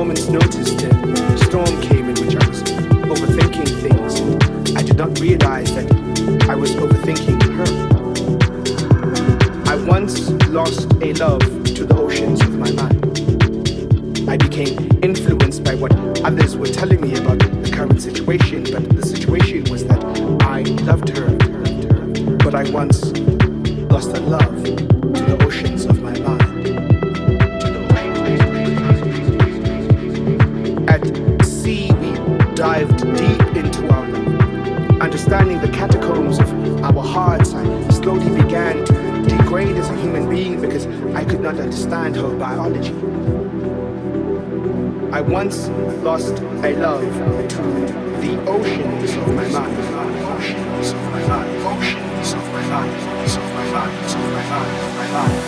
Moments notice the storm came in which I was overthinking things. I did not realize that I was overthinking her. I once lost a love to the oceans of my mind. I became influenced by what others were telling me about the current situation, but the situation was that I loved her. But I once lost a love to the oceans of I could not understand her biology. I once lost a love to the oceans of my mind. Oceans of my mind. Oceans of my mind. Of my mind. Of my mind. Of my mind.